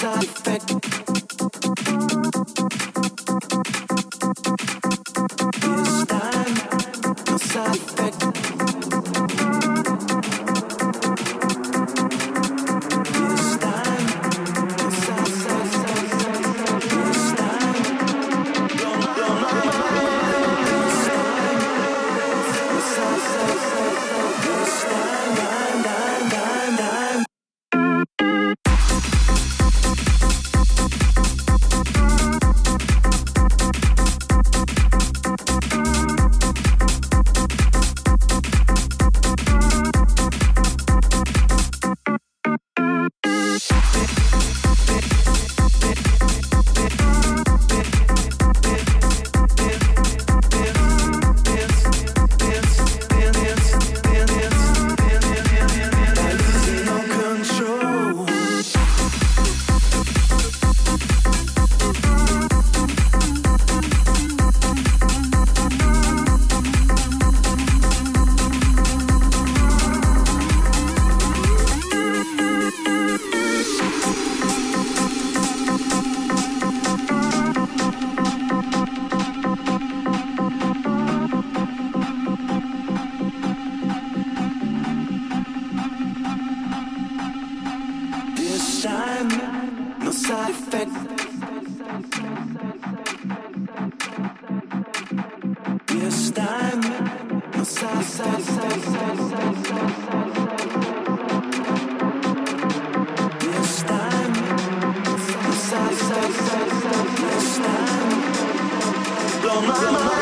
side Mama.